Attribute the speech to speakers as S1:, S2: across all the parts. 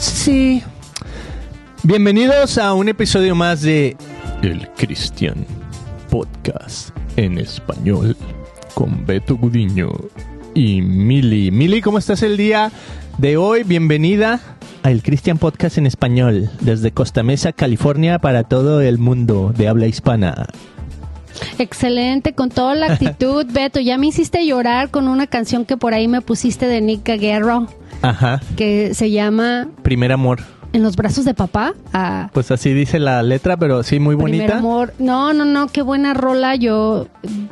S1: sí. Bienvenidos a un episodio más de El Cristian Podcast en español con Beto Gudiño y Mili. Mili, ¿cómo estás el día de hoy? Bienvenida a El Cristian Podcast en español desde Costa Mesa, California para todo el mundo de habla hispana.
S2: Excelente, con toda la actitud, Beto. Ya me hiciste llorar con una canción que por ahí me pusiste de Nick Guerrero.
S1: Ajá.
S2: Que se llama
S1: Primer Amor.
S2: En los brazos de papá. Ah,
S1: Pues así dice la letra, pero sí, muy
S2: Primer
S1: bonita.
S2: amor. No, no, no, qué buena rola. Yo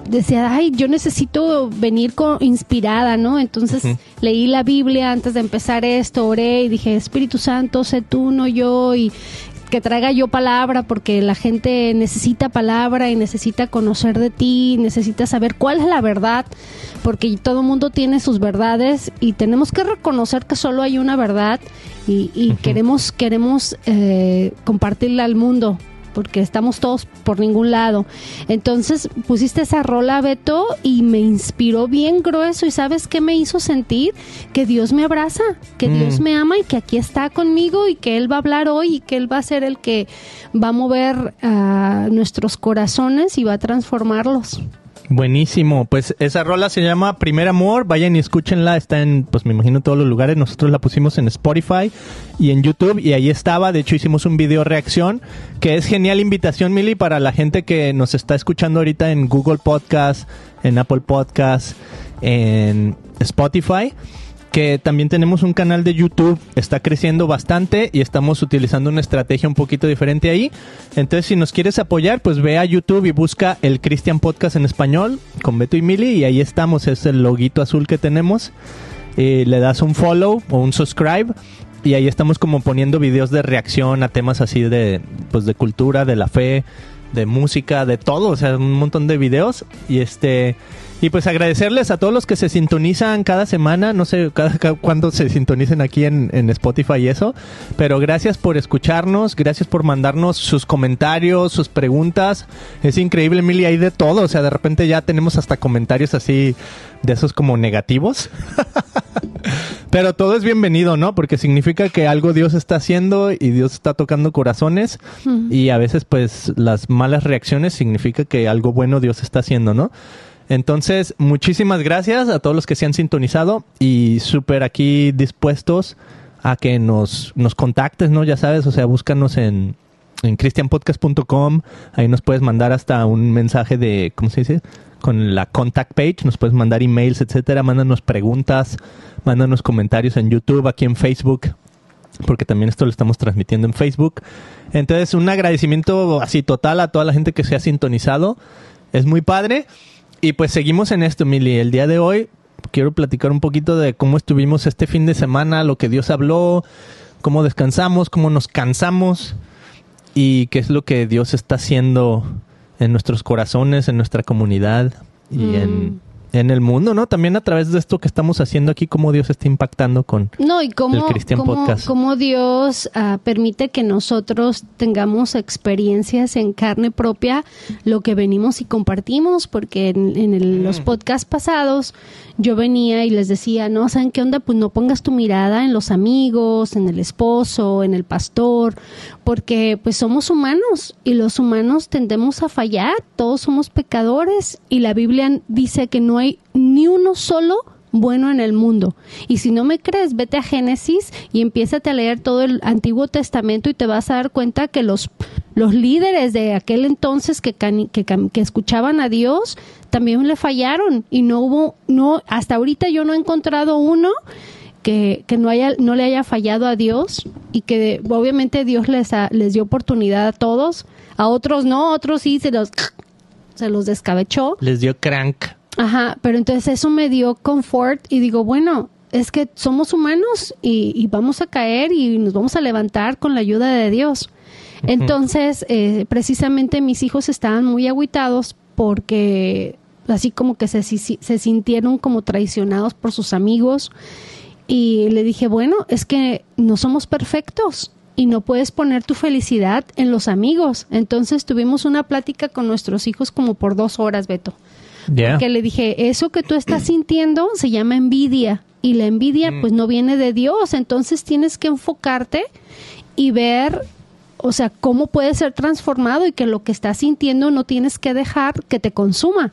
S2: decía, ay, yo necesito venir con, inspirada, ¿no? Entonces leí la Biblia antes de empezar esto, oré y dije, Espíritu Santo, sé tú, no yo, y que traiga yo palabra, porque la gente necesita palabra y necesita conocer de ti, necesita saber cuál es la verdad, porque todo mundo tiene sus verdades y tenemos que reconocer que solo hay una verdad y, y queremos, queremos eh, compartirla al mundo porque estamos todos por ningún lado. Entonces pusiste esa rola, Beto, y me inspiró bien grueso. ¿Y sabes qué me hizo sentir? Que Dios me abraza, que
S1: Mm.
S2: Dios me ama y que aquí está conmigo y que Él va a hablar hoy y que Él va a ser el que va a mover a nuestros corazones y va a transformarlos.
S1: Buenísimo, pues esa rola se llama Primer Amor, vayan y escúchenla, está en, pues me imagino todos los lugares, nosotros la pusimos en Spotify y en YouTube y ahí estaba, de hecho hicimos un video reacción, que es genial invitación, Mili, para la gente que nos está escuchando ahorita en Google Podcast, en Apple Podcast, en Spotify también tenemos un canal de YouTube, está creciendo bastante y estamos utilizando una estrategia un poquito diferente ahí. Entonces, si nos quieres apoyar, pues ve a YouTube y busca el Christian Podcast en español con Beto y Mili y ahí estamos, es el loguito azul que tenemos. Eh, le das un follow o un subscribe y ahí estamos como poniendo videos de reacción a temas así de pues de cultura, de la fe, de música, de todo, o sea, un montón de videos y este y pues agradecerles a todos los que se sintonizan cada semana, no sé cada, cada cuándo se sintonicen aquí en, en Spotify y eso, pero gracias por escucharnos, gracias por mandarnos sus comentarios, sus preguntas, es increíble, Emily, hay de todo, o sea, de repente ya tenemos hasta comentarios así de esos como negativos. Pero todo es bienvenido, ¿no? Porque significa que algo Dios está haciendo y Dios está tocando corazones y a veces pues las malas reacciones significa que algo bueno Dios está haciendo, ¿no? Entonces, muchísimas gracias a todos los que se han sintonizado y súper aquí dispuestos a que nos, nos contactes, ¿no? Ya sabes, o sea, búscanos en, en christianpodcast.com, ahí nos puedes mandar hasta un mensaje de, ¿cómo se dice? Con la contact page, nos puedes mandar emails, etcétera, mándanos preguntas, mándanos comentarios en YouTube, aquí en Facebook, porque también esto lo estamos transmitiendo en Facebook. Entonces, un agradecimiento así total a toda la gente que se ha sintonizado. Es muy padre. Y pues seguimos en esto, Mili. El día de hoy quiero platicar un poquito de cómo estuvimos este fin de semana, lo que Dios habló, cómo descansamos, cómo nos cansamos y qué es lo que Dios está haciendo en nuestros corazones, en nuestra comunidad y
S2: Mm.
S1: en, en el mundo, ¿no? También a través de esto que estamos haciendo aquí, cómo Dios está impactando con...
S2: No, y cómo,
S1: Del Christian
S2: cómo-
S1: Podcast.
S2: cómo Dios ah, permite que nosotros tengamos experiencias en carne propia, lo que venimos y compartimos, porque en, en el- los podcasts pasados yo venía y les decía, no, ¿saben qué onda? Pues no pongas tu mirada en los amigos, en el esposo, en el pastor, porque pues somos humanos y los humanos tendemos a fallar, todos somos pecadores y la Biblia dice que no hay ni uno solo bueno en el mundo. Y si no me crees, vete a Génesis y empiézate a leer todo el Antiguo Testamento y te vas a dar cuenta que los, los líderes de aquel entonces que, que, escuchaban a Dios también le fallaron y no hubo, no, hasta ahorita yo no he encontrado uno que, que no, haya, no le haya fallado a Dios y que obviamente Dios les, les dio oportunidad a todos, a otros no, a otros sí se los, se los descabechó.
S1: Les dio crank.
S2: Ajá, pero entonces eso me dio confort y digo, bueno, es que somos humanos y, y vamos a caer y nos vamos a levantar con la ayuda de Dios. Entonces, eh, precisamente mis hijos estaban muy agüitados porque así como que se, se sintieron como traicionados por sus amigos y le dije, bueno, es que no somos perfectos y no puedes poner tu felicidad en los amigos. Entonces tuvimos una plática con nuestros hijos como por dos horas, Beto.
S1: Ya.
S2: Que le dije, eso que tú estás sintiendo se llama envidia. y la envidia
S1: Mm.
S2: pues no viene de Dios, entonces tienes que enfocarte y ver, o sea, cómo puede ser transformado y que lo que estás sintiendo no tienes que dejar que te consuma,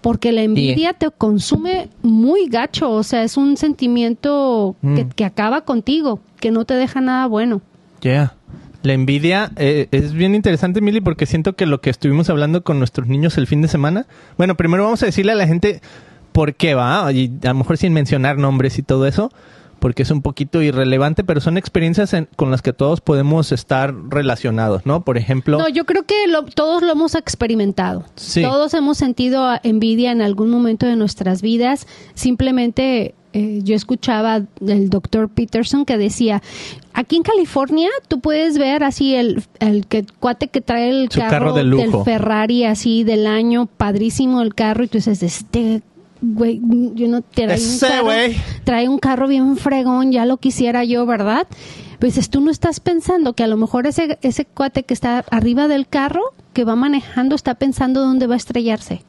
S2: porque la envidia te consume muy gacho, o sea, es un sentimiento que,
S1: Mm.
S2: que acaba contigo, que no te deja nada bueno.
S1: Yeah. La envidia eh, es bien interesante, Mili, porque siento que lo que estuvimos hablando con nuestros niños el fin de semana. Bueno, primero vamos a decirle a la gente por qué va, y a lo mejor sin mencionar nombres y todo eso, porque es un poquito irrelevante, pero son experiencias en- con las que todos podemos estar relacionados, ¿no? Por ejemplo,
S2: No, yo creo que lo- todos lo hemos experimentado.
S1: Sí.
S2: Todos hemos sentido envidia en algún momento de nuestras vidas. Simplemente eh, yo escuchaba del doctor Peterson que decía, aquí en California tú puedes ver así el, el que, cuate que trae el
S1: Su
S2: carro,
S1: carro de lujo.
S2: del Ferrari así del año, padrísimo el carro, y tú dices, este güey, yo no trae trae un carro bien fregón, ya lo quisiera yo, ¿verdad? Pues tú no estás pensando que a lo mejor ese, ese cuate que está arriba del carro, que va manejando, está pensando dónde va a estrellarse,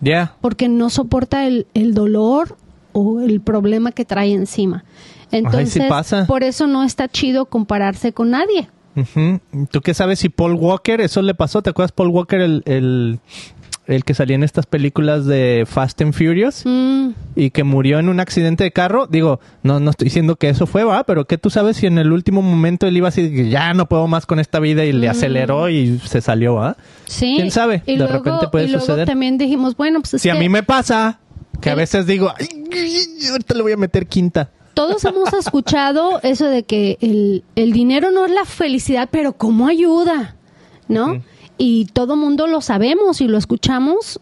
S1: ya.
S2: porque no soporta el, el dolor o el problema que trae encima. Entonces,
S1: pasa.
S2: por eso no está chido compararse con nadie.
S1: ¿Tú qué sabes si Paul Walker, eso le pasó? ¿Te acuerdas Paul Walker, el, el, el que salía en estas películas de Fast and Furious?
S2: Mm,
S1: y que murió en un accidente de carro, digo, no, no estoy diciendo que eso fue, va, pero que tú sabes si en el último momento él iba así, ya no puedo más con esta vida y le aceleró y se salió, va.
S2: sí.
S1: ¿Quién sabe?
S2: Y
S1: De
S2: luego,
S1: repente puede
S2: y luego
S1: suceder.
S2: también dijimos, bueno, pues es
S1: Si a mí me pasa, que a veces digo, ay, ahorita le voy a meter quinta.
S2: todos hemos escuchado eso de que el, el dinero no es la felicidad, pero ¿cómo ayuda? ¿No? Y todo mundo lo sabemos y lo escuchamos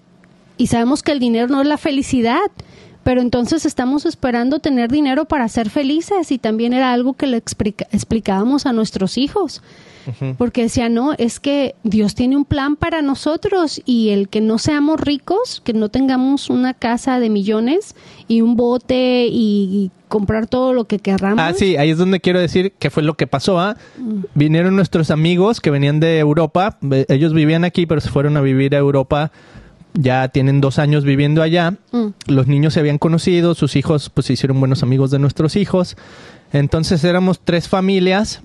S2: y sabemos que el dinero no es la felicidad, pero entonces estamos esperando tener dinero para ser felices y también era algo que le explica- explicábamos a nuestros hijos. Porque decía, no, es que Dios tiene un plan para nosotros y el que no seamos ricos, que no tengamos una casa de millones y un bote y comprar todo lo que querramos.
S1: Ah, sí, ahí es donde quiero decir que fue lo que pasó, ¿ah? Vinieron nuestros amigos que venían de Europa, ve- ellos vivían aquí, pero se fueron a vivir a Europa, ya tienen dos años viviendo allá,
S2: Mm.
S1: los niños se habían conocido, sus hijos pues se hicieron buenos amigos de nuestros hijos, entonces éramos tres familias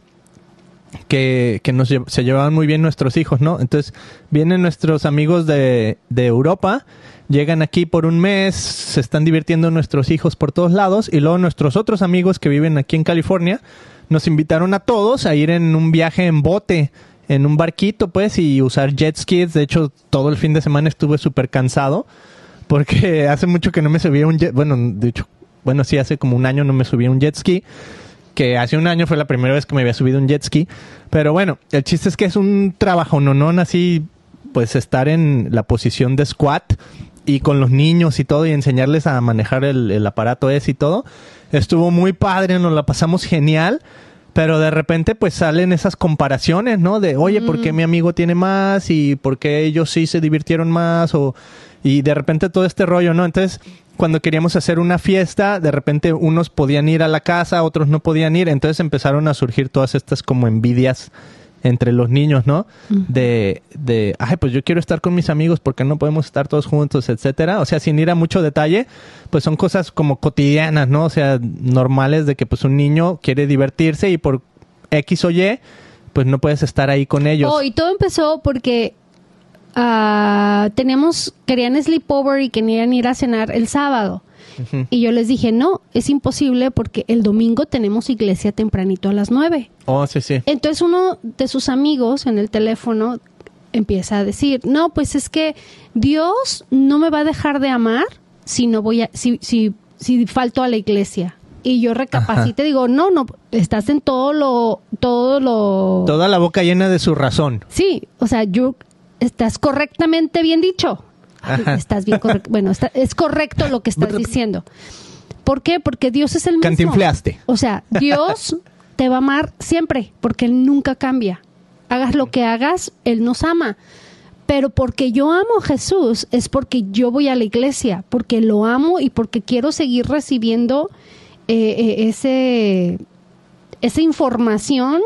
S1: que, que nos se llevaban muy bien nuestros hijos, ¿no? Entonces vienen nuestros amigos de, de Europa, llegan aquí por un mes, se están divirtiendo nuestros hijos por todos lados y luego nuestros otros amigos que viven aquí en California nos invitaron a todos a ir en un viaje en bote, en un barquito pues y usar jet skis. De hecho, todo el fin de semana estuve súper cansado porque hace mucho que no me subía un jet, bueno, de hecho, bueno, sí, hace como un año no me subía un jet ski que hace un año fue la primera vez que me había subido un jet ski. Pero bueno, el chiste es que es un trabajo, no, no, así, pues estar en la posición de squat y con los niños y todo y enseñarles a manejar el, el aparato ese y todo. Estuvo muy padre, nos la pasamos genial. Pero de repente pues salen esas comparaciones, ¿no? De, oye, ¿por qué mi amigo tiene más? ¿Y por qué ellos sí se divirtieron más? O, y de repente todo este rollo, ¿no? Entonces, cuando queríamos hacer una fiesta, de repente unos podían ir a la casa, otros no podían ir. Entonces empezaron a surgir todas estas como envidias entre los niños, ¿no? De, de, ay, pues yo quiero estar con mis amigos porque no podemos estar todos juntos, etcétera. O sea, sin ir a mucho detalle, pues son cosas como cotidianas, ¿no? O sea, normales de que pues un niño quiere divertirse y por X o Y, pues no puedes estar ahí con ellos.
S2: Oh, y todo empezó porque ah, teníamos, querían sleepover y querían ir a cenar el sábado. Y yo les dije, no, es imposible porque el domingo tenemos iglesia tempranito a las nueve.
S1: Oh, sí, sí.
S2: Entonces uno de sus amigos en el teléfono empieza a decir, no, pues es que Dios no me va a dejar de amar si no voy a, si, si, si falto a la iglesia. Y yo recapacito y digo, no, no, estás en todo lo, todo lo...
S1: Toda la boca llena de su razón.
S2: Sí, o sea, yo estás correctamente bien dicho. Estás bien correcto. Bueno, está- es correcto lo que estás diciendo. ¿Por qué? Porque Dios es el mismo.
S1: Cantinfleaste.
S2: O sea, Dios te va a amar siempre, porque Él nunca cambia. Hagas lo que hagas, Él nos ama. Pero porque yo amo a Jesús es porque yo voy a la iglesia, porque lo amo y porque quiero seguir recibiendo eh, eh, ese, esa información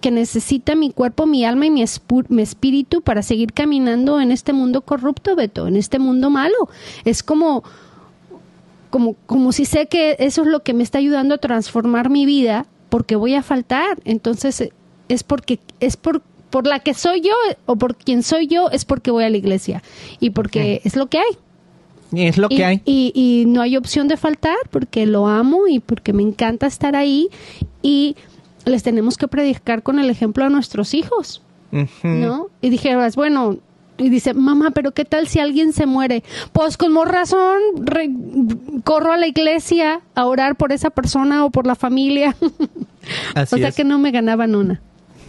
S2: que necesita mi cuerpo, mi alma y mi, mi espíritu para seguir caminando en este mundo corrupto, Beto, en este mundo malo. Es como como, como si sé que eso es lo que me está ayudando a transformar mi vida, porque voy a faltar. Entonces, es porque, es por, por la que soy yo o por quien soy yo, es porque voy a la iglesia. Y porque es lo que hay.
S1: Y es lo que
S2: y,
S1: hay.
S2: Y, y no hay opción de faltar porque lo amo y porque me encanta estar ahí. Y les tenemos que predicar con el ejemplo a nuestros hijos. ¿no? Y dijeras, bueno, y dice, mamá, pero ¿qué tal si alguien se muere? Pues con más razón, re- corro a la iglesia a orar por esa persona o por la familia.
S1: Así
S2: o sea
S1: es.
S2: que no me ganaban una.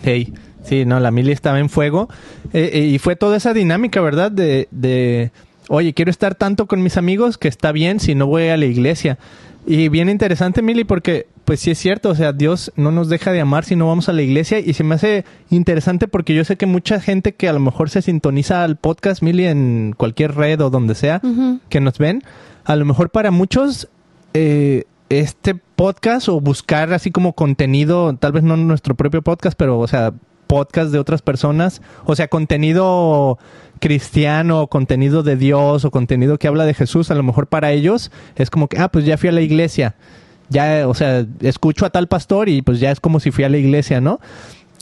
S1: Hey, sí, no, la mili estaba en fuego. Eh, eh, y fue toda esa dinámica, ¿verdad? De, de, oye, quiero estar tanto con mis amigos que está bien si no voy a la iglesia. Y bien interesante, Mili, porque pues sí es cierto, o sea, Dios no nos deja de amar si no vamos a la iglesia. Y se me hace interesante porque yo sé que mucha gente que a lo mejor se sintoniza al podcast, Mili, en cualquier red o donde sea, que nos ven, a lo mejor para muchos eh, este podcast o buscar así como contenido, tal vez no nuestro propio podcast, pero o sea, podcast de otras personas, o sea, contenido cristiano, contenido de Dios o contenido que habla de Jesús, a lo mejor para ellos es como que, ah, pues ya fui a la iglesia, ya, o sea, escucho a tal pastor y pues ya es como si fui a la iglesia, ¿no?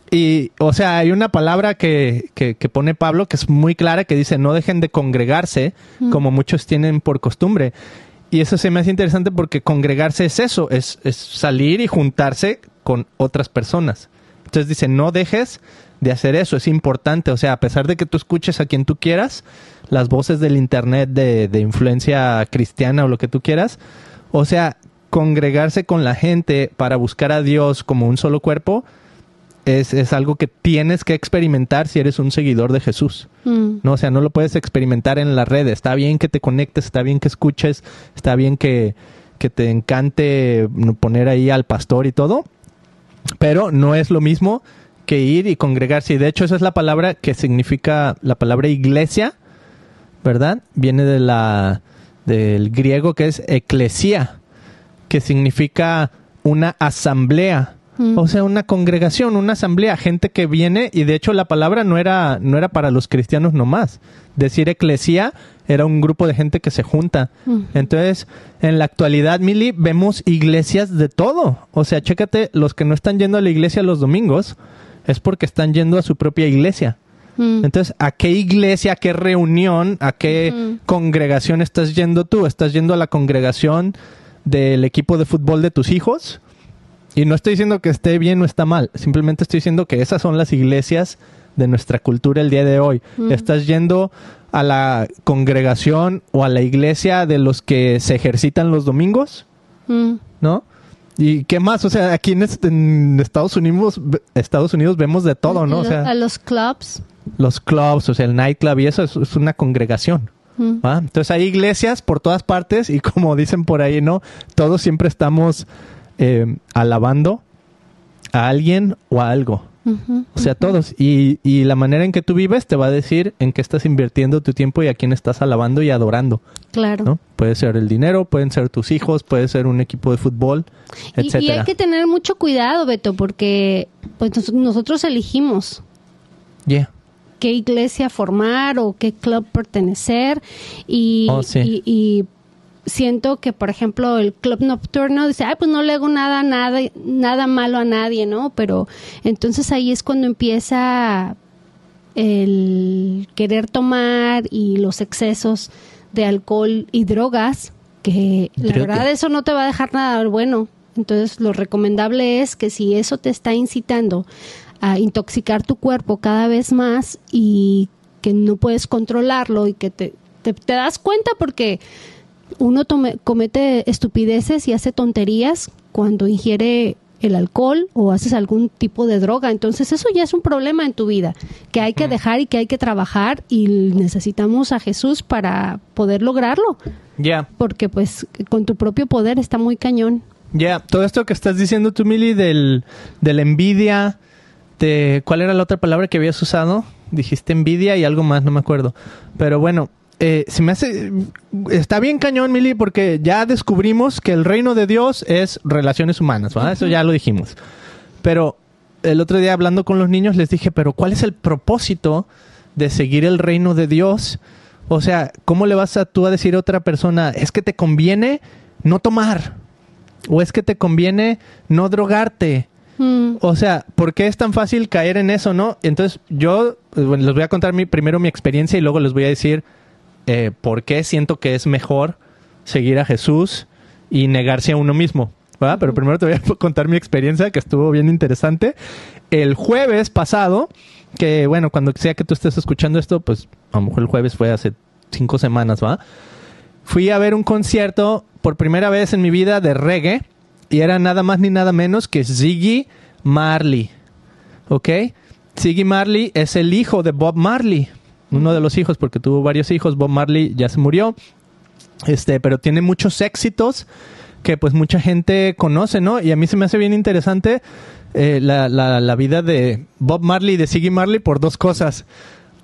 S1: Y, o sea, hay una palabra que, que, que pone Pablo que es muy clara que dice, no dejen de congregarse como muchos tienen por costumbre. Y eso se me hace interesante porque congregarse es eso, es, es salir y juntarse con otras personas. Entonces dice, no dejes de hacer eso, es importante. O sea, a pesar de que tú escuches a quien tú quieras, las voces del Internet de, de influencia cristiana o lo que tú quieras, o sea, congregarse con la gente para buscar a Dios como un solo cuerpo, es, es algo que tienes que experimentar si eres un seguidor de Jesús.
S2: Mm.
S1: ¿no? O sea, no lo puedes experimentar en la red. Está bien que te conectes, está bien que escuches, está bien que, que te encante poner ahí al pastor y todo, pero no es lo mismo que ir y congregarse. Y de hecho, esa es la palabra que significa la palabra iglesia, ¿verdad? Viene de la, del griego que es eclesia, que significa una asamblea.
S2: Mm.
S1: O sea, una congregación, una asamblea, gente que viene y de hecho la palabra no era no era para los cristianos nomás. Decir eclesía era un grupo de gente que se junta.
S2: Mm.
S1: Entonces, en la actualidad, Mili, vemos iglesias de todo. O sea, chécate, los que no están yendo a la iglesia los domingos es porque están yendo a su propia iglesia.
S2: Mm.
S1: Entonces, ¿a qué iglesia, a qué reunión, a qué congregación estás yendo tú? ¿Estás yendo a la congregación del equipo de fútbol de tus hijos? Y no estoy diciendo que esté bien o está mal, simplemente estoy diciendo que esas son las iglesias de nuestra cultura el día de hoy.
S2: Mm.
S1: Estás yendo a la congregación o a la iglesia de los que se ejercitan los domingos,
S2: Mm.
S1: ¿no? ¿Y qué más? O sea, aquí en, est- en Estados Unidos, Estados Unidos vemos de todo, ¿no? O sea,
S2: a los clubs.
S1: los clubs, o sea, el nightclub y eso es, es una congregación.
S2: Mm.
S1: Entonces hay iglesias por todas partes y como dicen por ahí, ¿no? Todos siempre estamos eh, alabando a alguien o a algo. O sea, todos. Y, y la manera en que tú vives te va a decir en qué estás invirtiendo tu tiempo y a quién estás alabando y adorando,
S2: Claro.
S1: ¿no? Puede ser el dinero, pueden ser tus hijos, puede ser un equipo de fútbol,
S2: Y- Y, hay que tener mucho cuidado, Beto, porque pues, nos- nosotros elegimos
S1: Yeah.
S2: Qué iglesia formar o qué club pertenecer y,
S1: Oh, sí.
S2: y- y siento que, por ejemplo, el club nocturno dice, ay, pues no le hago nada, nada, nada malo a nadie, ¿no? Pero entonces ahí es cuando empieza el querer tomar y los excesos de alcohol y drogas, que la
S1: Droga.
S2: verdad eso no te va a dejar nada bueno. Entonces lo recomendable es que si eso te está incitando a intoxicar tu cuerpo cada vez más y que no puedes controlarlo y que te, te, te das cuenta porque uno tome- comete estupideces y hace tonterías cuando ingiere el alcohol o haces algún tipo de droga. Entonces eso ya es un problema en tu vida que hay que dejar y que hay que trabajar y necesitamos a Jesús para poder lograrlo
S1: Ya.
S2: porque pues con tu propio poder está muy cañón.
S1: Ya, todo esto que estás diciendo tú, Mili, del, de la envidia, de cuál era la otra palabra que habías usado, dijiste envidia y algo más, no me acuerdo. Pero bueno, eh, se me hace, está bien cañón, Mili, porque ya descubrimos que el reino de Dios es relaciones humanas, ¿verdad? Eso ya lo dijimos. Pero el otro día hablando con los niños les dije, pero ¿cuál es el propósito de seguir el reino de Dios? O sea, ¿cómo le vas a tú a decir a otra persona, es que te conviene no tomar. O es que te conviene no drogarte. O sea, ¿por qué es tan fácil caer en eso, no? Entonces, yo eh, bueno, les voy a contar mi, primero mi experiencia y luego les voy a decir eh, por qué siento que es mejor seguir a Jesús y negarse a uno mismo. ¿va? Pero primero te voy a contar mi experiencia que estuvo bien interesante. El jueves pasado, que bueno, cuando sea que tú estés escuchando esto, pues a lo mejor el jueves fue hace cinco semanas, ¿va? Fui a ver un concierto por primera vez en mi vida de reggae y era nada más ni nada menos que Ziggy Marley. ¿Ok? Ziggy Marley es el hijo de Bob Marley. Uno de los hijos, porque tuvo varios hijos. Bob Marley ya se murió. Este, pero tiene muchos éxitos que pues mucha gente conoce, ¿no? Y a mí se me hace bien interesante eh, la, la- la vida de Bob Marley y de Ziggy Marley por dos cosas.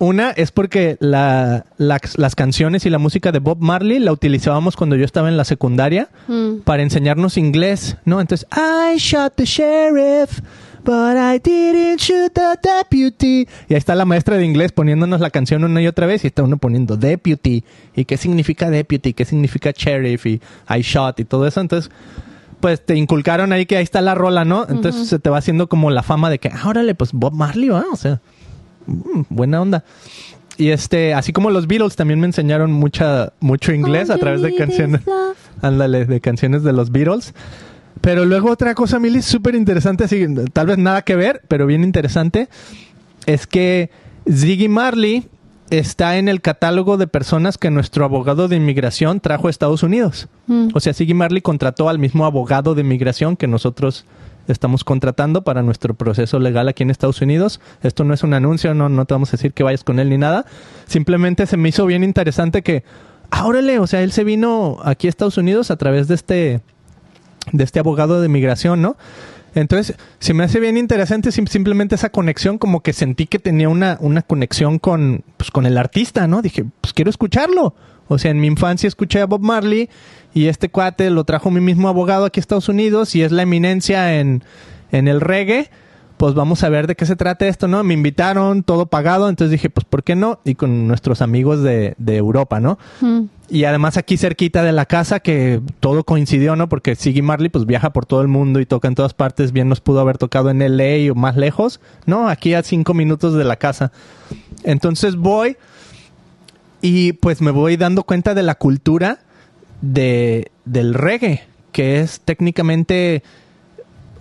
S1: Una es porque la- la- las canciones y la música de Bob Marley la utilizábamos cuando yo estaba en la secundaria
S2: Mm.
S1: para enseñarnos inglés, ¿no? Entonces, I shot the sheriff, but I didn't shoot the deputy. Y ahí está la maestra de inglés poniéndonos la canción una y otra vez y está uno poniendo deputy. ¿Y qué significa deputy? ¿Qué significa sheriff? Y I shot y todo eso. Entonces, pues te inculcaron ahí que ahí está la rola, ¿no? Entonces se te va haciendo como la fama de que, ah, órale, pues Bob Marley, ¿va? O sea, mm, buena onda. Y este, así como los Beatles también me enseñaron mucha, mucho inglés a través de canciones. Ándale, de canciones de los Beatles. Pero luego otra cosa, Mili, súper interesante, así, tal vez nada que ver, pero bien interesante, es que Ziggy Marley está en el catálogo de personas que nuestro abogado de inmigración trajo a Estados Unidos.
S2: Mm.
S1: O sea, Ziggy Marley contrató al mismo abogado de inmigración que nosotros estamos contratando para nuestro proceso legal aquí en Estados Unidos. Esto no es un anuncio, no, no te vamos a decir que vayas con él ni nada. Simplemente se me hizo bien interesante que, órale, o sea, él se vino aquí a Estados Unidos a través de este, de este abogado de migración, ¿no? Entonces, se me hace bien interesante sim- simplemente esa conexión, como que sentí que tenía una, una conexión con, pues, con el artista, ¿no? Dije, pues quiero escucharlo. O sea, en mi infancia escuché a Bob Marley y este cuate lo trajo mi mismo abogado aquí a Estados Unidos y es la eminencia en, en el reggae. Pues vamos a ver de qué se trata esto, ¿no? Me invitaron, todo pagado, entonces dije, pues ¿por qué no? Y con nuestros amigos de, de Europa, ¿no?
S2: Mm.
S1: Y además aquí cerquita de la casa que todo coincidió, ¿no? Porque Siggy Marley pues viaja por todo el mundo y toca en todas partes. Bien nos pudo haber tocado en LA o más lejos. No, aquí a cinco minutos de la casa. Entonces voy y pues me voy dando cuenta de la cultura de, del reggae, que es técnicamente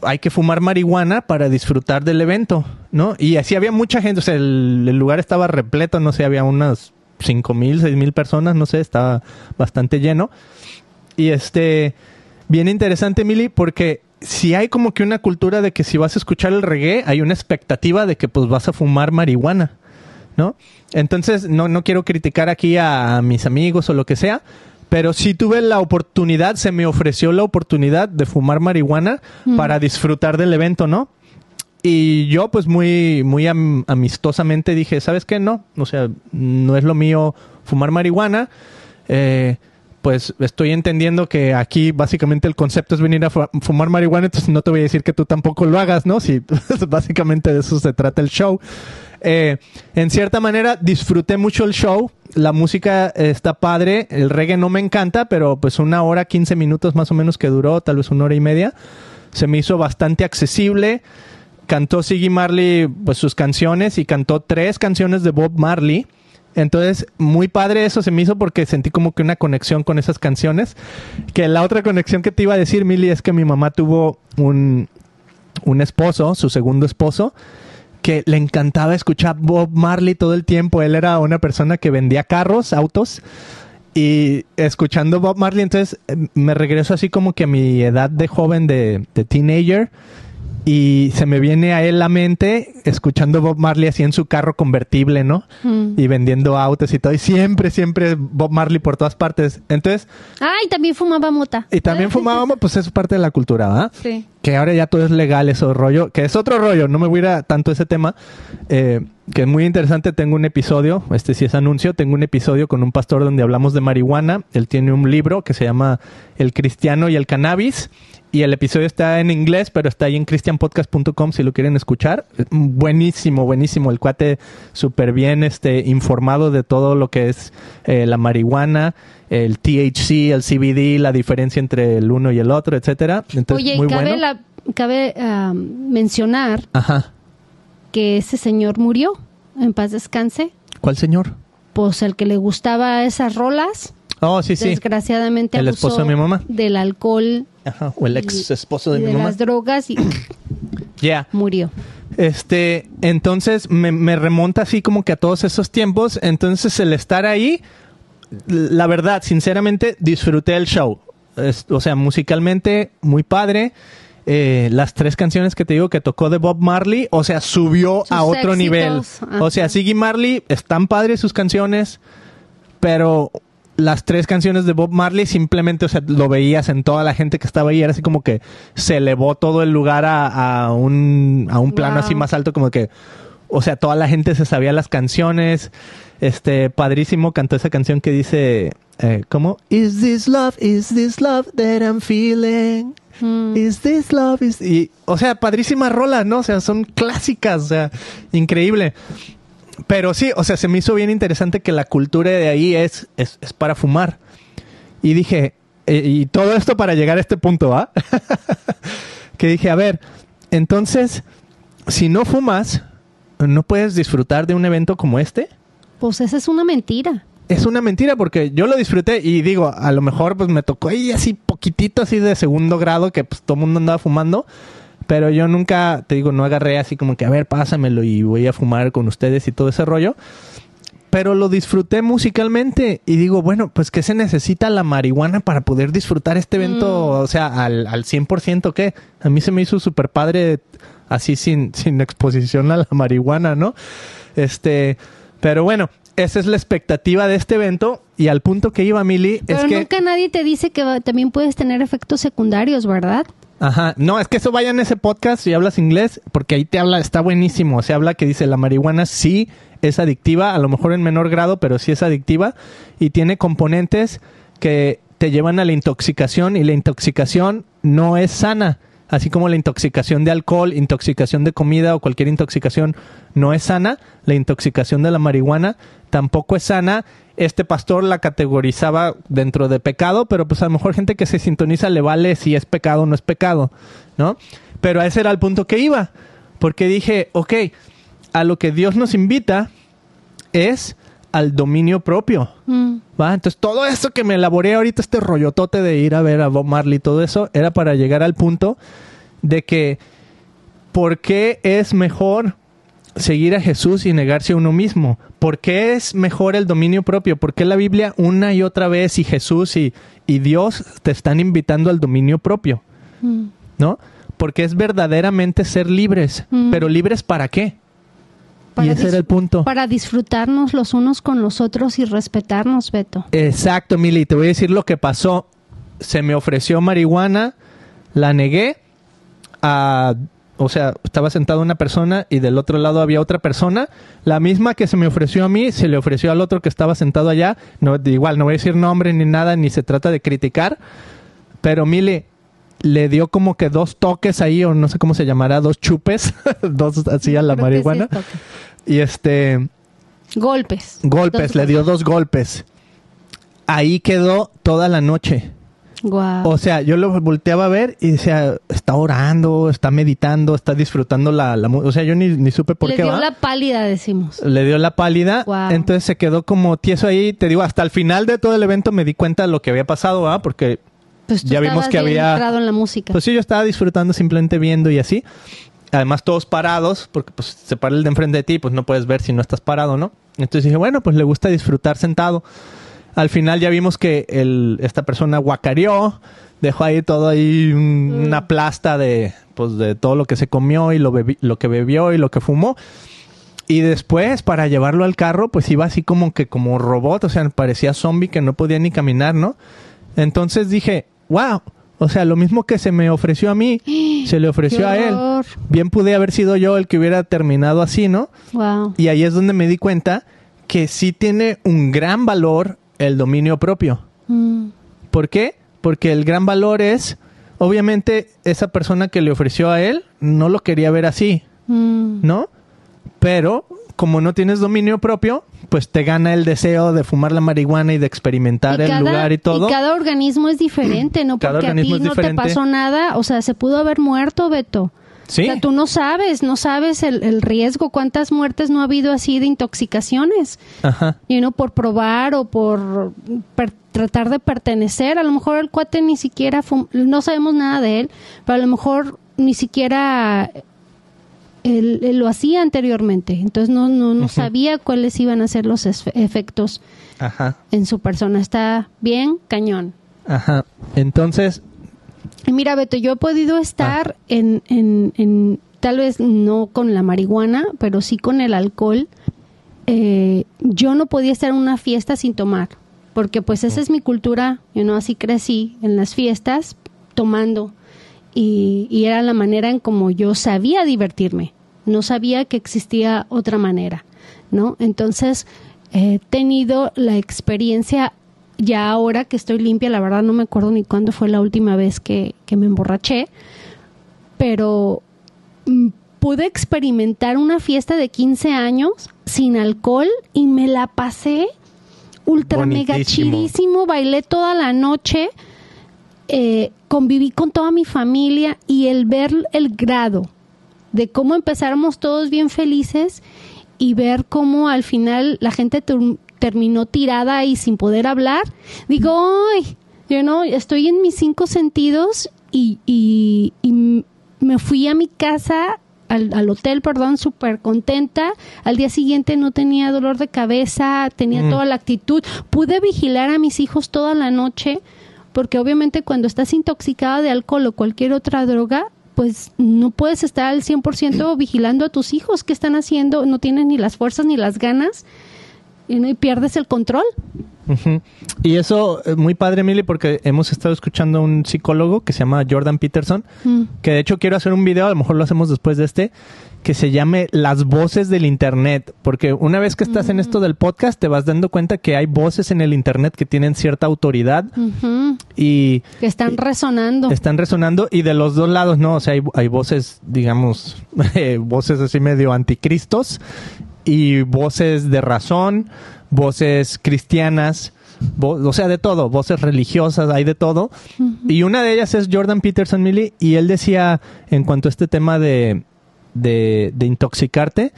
S1: hay que fumar marihuana para disfrutar del evento, ¿no? Y así había mucha gente, o sea, el, el lugar estaba repleto, no sé, había unas cinco mil, seis mil personas, no sé, estaba bastante lleno. Y este, bien interesante, Mili, porque si hay como que una cultura de que si vas a escuchar el reggae, hay una expectativa de que pues vas a fumar marihuana, ¿no? Entonces, no, no quiero criticar aquí a, a mis amigos o lo que sea, pero sí tuve la oportunidad, se me ofreció la oportunidad de fumar marihuana para disfrutar del evento, ¿no? Y yo, pues muy, muy am- amistosamente dije, ¿sabes qué? No, o sea, no es lo mío fumar marihuana. Eh, pues estoy entendiendo que aquí básicamente el concepto es venir a fu- fumar marihuana, entonces no te voy a decir que tú tampoco lo hagas, ¿no? Si básicamente de eso se trata el show. Eh, en cierta manera disfruté mucho el show, la música está padre, el reggae no me encanta, pero pues una hora, 15 minutos más o menos que duró, tal vez una hora y media, se me hizo bastante accesible. Cantó Siggy Marley pues sus canciones y cantó tres canciones de Bob Marley. Entonces, muy padre eso se me hizo porque sentí como que una conexión con esas canciones. Que la otra conexión que te iba a decir, Milly, es que mi mamá tuvo un, un esposo, su segundo esposo, que le encantaba escuchar Bob Marley todo el tiempo. Él era una persona que vendía carros, autos, y escuchando Bob Marley, entonces eh, me regreso así como que a mi edad de joven, de, de teenager, y se me viene a él la mente escuchando Bob Marley así en su carro convertible, ¿no?
S2: Mm.
S1: Y vendiendo autos y todo, y siempre, siempre Bob Marley por todas partes. Entonces,
S2: Ay, también fumaba mota.
S1: y también fumábamos, pues es parte de la cultura, ¿verdad?
S2: Sí.
S1: que ahora ya todo es legal, eso rollo, que es otro rollo, no me voy a ir a tanto ese tema, eh, que es muy interesante, tengo un episodio, este sí es anuncio, tengo un episodio con un pastor donde hablamos de marihuana, él tiene un libro que se llama El cristiano y el cannabis, y el episodio está en inglés, pero está ahí en christianpodcast.com si lo quieren escuchar. Buenísimo, buenísimo. El cuate súper bien este, informado de todo lo que es eh, la marihuana, el THC, el CBD, la diferencia entre el uno y el otro, etcétera. Entonces,
S2: Oye,
S1: muy
S2: cabe,
S1: bueno.
S2: la- cabe ah, mencionar
S1: Ajá.
S2: que ese señor murió, en paz descanse,
S1: ¿Cuál señor?
S2: pues el que le gustaba esas rolas,
S1: Oh, sí, sí.
S2: desgraciadamente
S1: El
S2: abusó
S1: esposo de mi mamá.
S2: del alcohol
S1: Ajá. O el ex esposo de
S2: y
S1: mi
S2: de
S1: mamá.
S2: las drogas y
S1: Ya.
S2: murió.
S1: Este, entonces me, me remonta así como que a todos esos tiempos. Entonces el estar ahí, la verdad, sinceramente, disfruté el show. Es- o sea, musicalmente, muy padre. Eh, las tres canciones que te digo que tocó de Bob Marley, o sea, subió
S2: Sus
S1: a otro
S2: éxitos,
S1: nivel.
S2: ajá.
S1: O sea, Siggy Marley, están padres sus canciones, pero las tres canciones de Bob Marley simplemente, o sea, lo veías en toda la gente que estaba ahí, era así como que se elevó todo el lugar a, a un, a un plano
S2: Wow.
S1: así más alto, como que, o sea, toda la gente se sabía las canciones, este, padrísimo cantó esa canción que dice, eh, ¿cómo? Is this love, is this love that I'm feeling?
S2: Mm.
S1: Is this love? Is... Y, o sea, padrísima rola, ¿no? O sea, son clásicas, o sea, increíble. Pero sí, o sea, se me hizo bien interesante que la cultura de ahí es, es, es para fumar. Y dije, eh, y todo esto para llegar a este punto, ¿ah? que dije, a ver, entonces, si no fumas, no puedes disfrutar de un evento como este.
S2: Pues esa es una mentira.
S1: Es una mentira porque yo lo disfruté y digo, a lo mejor pues me tocó ahí así poquitito así de segundo grado que pues todo el mundo andaba fumando, pero yo nunca, te digo, no agarré así como que a ver, pásamelo y voy a fumar con ustedes y todo ese rollo. Pero lo disfruté musicalmente y digo, bueno, pues ¿qué se necesita la marihuana para poder disfrutar este evento? O sea, al, al 100% ¿qué? A mí se me hizo súper padre así sin, sin exposición a la marihuana, ¿no? Este, pero bueno, esa es la expectativa de este evento y al punto que iba Mili
S2: Pero
S1: es que...
S2: nunca nadie te dice que también puedes tener efectos secundarios, ¿verdad?
S1: Ajá, no, es que eso vaya en ese podcast si hablas inglés, porque ahí te habla, está buenísimo. Se habla que dice la marihuana sí es adictiva, a lo mejor en menor grado, pero sí es adictiva y tiene componentes que te llevan a la intoxicación y la intoxicación no es sana. Así como la intoxicación de alcohol, intoxicación de comida o cualquier intoxicación no es sana, la intoxicación de la marihuana tampoco es sana. Este pastor la categorizaba dentro de pecado, pero pues a lo mejor gente que se sintoniza le vale si es pecado o no es pecado, ¿no? Pero a ese era el punto que iba, porque dije, ok, a lo que Dios nos invita es al dominio propio.
S2: Mm.
S1: ¿va? Entonces, todo eso que me elaboré ahorita, este rollotote de ir a ver a Bob Marley y todo eso, era para llegar al punto de que, ¿por qué es mejor seguir a Jesús y negarse a uno mismo? ¿Por qué es mejor el dominio propio? ¿Por qué la Biblia una y otra vez y Jesús y, y Dios te están invitando al dominio propio?
S2: Mm.
S1: ¿No? Porque es verdaderamente ser libres.
S2: Mm.
S1: Pero libres para qué?
S2: Para
S1: y ese era el punto.
S2: Para disfrutarnos los unos con los otros y respetarnos, Beto.
S1: Exacto, Mili. Te voy a decir lo que pasó. Se me ofreció marihuana, la negué. A, o sea, estaba sentada una persona y del otro lado había otra persona. La misma que se me ofreció a mí, se le ofreció al otro que estaba sentado allá. No, igual, no voy a decir nombre ni nada, ni se trata de criticar. Pero Mili le dio como que dos toques ahí, o no sé cómo se llamará, dos chupes, dos así a la
S2: Creo que sí
S1: marihuana.
S2: es.
S1: Y este,
S2: Golpes.
S1: golpes,
S2: Dos
S1: le dio dos golpes. Ahí quedó toda la noche.
S2: Guau.
S1: O sea, yo lo volteaba a ver y decía, está orando, está meditando, está disfrutando la, la O sea, yo ni, ni supe por
S2: Le
S1: qué
S2: dio
S1: va.
S2: la pálida, decimos.
S1: Le dio la pálida,
S2: Wow.
S1: entonces se quedó como tieso ahí. Te digo, hasta el final de todo el evento me di cuenta de lo que había pasado, ¿ah? Porque,
S2: Pues tú
S1: Ya vimos que había-
S2: entrado en la música.
S1: pues sí, yo estaba disfrutando simplemente viendo y así. Además, todos parados, porque pues se para el de enfrente de ti, pues no puedes ver si no estás parado, ¿no? Entonces dije, bueno, pues le gusta disfrutar sentado. Al final ya vimos que el, esta persona guacareó, dejó ahí todo ahí un- una plasta de, pues, de todo lo que se comió y lo, bebi- lo que bebió y lo que fumó. Y después, para llevarlo al carro, pues iba así como que como robot, o sea, parecía zombie que no podía ni caminar, ¿no? Entonces dije, wow, o sea, lo mismo que se me ofreció a mí, se le ofreció a él. Bien pude haber sido yo el que hubiera terminado así, ¿no?
S2: Wow.
S1: Y ahí es donde me di cuenta que sí tiene un gran valor el dominio propio.
S2: Mm.
S1: ¿Por qué? Porque el gran valor es, obviamente esa persona que le ofreció a él no lo quería ver así,
S2: Mm.
S1: ¿no? Pero como no tienes dominio propio, pues te gana el deseo de fumar la marihuana y de experimentar
S2: Y
S1: el
S2: cada-
S1: lugar y todo.
S2: cada organismo es diferente, ¿no?
S1: Cada
S2: Porque a ti no te pasó nada, o sea, se pudo haber muerto, Beto.
S1: Sí.
S2: O sea, tú no sabes, no sabes el, el riesgo, cuántas muertes no ha habido así de intoxicaciones,
S1: Ajá.
S2: y no por probar o por per- tratar de pertenecer. A lo mejor el cuate ni siquiera, no sabemos nada de él, pero a lo mejor ni siquiera él, él lo hacía anteriormente. Entonces no, no, no sabía cuáles iban a ser los efectos
S1: Ajá.
S2: en su persona. Está bien cañón.
S1: Ajá. Entonces,
S2: Mira, Beto, yo he podido estar en, en, en, tal vez no con la marihuana, pero sí con el alcohol. Eh, yo no podía estar en una fiesta sin tomar, porque pues esa es mi cultura, yo no así crecí en las fiestas tomando y, y era la manera en como yo sabía divertirme, no sabía que existía otra manera, ¿no? Entonces he tenido la experiencia ya ahora que estoy limpia, la verdad no me acuerdo ni cuándo fue la última vez que, que me emborraché, pero mm, pude experimentar una fiesta de 15 años sin alcohol y me la pasé ultra mega chidísimo, bailé toda la noche, eh, conviví con toda mi familia y el ver el grado de cómo empezáramos todos bien felices y ver cómo al final la gente terminó tirada y sin poder hablar, digo, ay, yo no, estoy en mis cinco sentidos y, y, me fui a mi casa, al, al hotel, perdón, súper contenta. Al día siguiente no tenía dolor de cabeza, tenía
S1: Mm.
S2: toda la actitud. Pude vigilar a mis hijos toda la noche, porque obviamente cuando estás intoxicada de alcohol o cualquier otra droga, pues no puedes estar al 100% vigilando a tus hijos. ¿Qué están haciendo? No tienes ni las fuerzas ni las ganas y, pierdes el control.
S1: Y eso es muy padre, Emily, porque hemos estado escuchando a un psicólogo que se llama Jordan Peterson,
S2: Mm.
S1: que de hecho quiero hacer un video, a lo mejor lo hacemos después de este, que se llame Las voces del Internet, porque una vez que estás en esto del podcast te vas dando cuenta que hay voces en el Internet que tienen cierta autoridad y
S2: Que están resonando.
S1: están resonando y de los dos lados, ¿no? O sea, hay, hay voces, digamos, eh, voces así medio anticristos y voces de razón, voces cristianas, o sea, de todo, voces religiosas, hay de todo. Y una de ellas es Jordan Peterson Millie y él decía en cuanto a este tema de, de, de intoxicarte,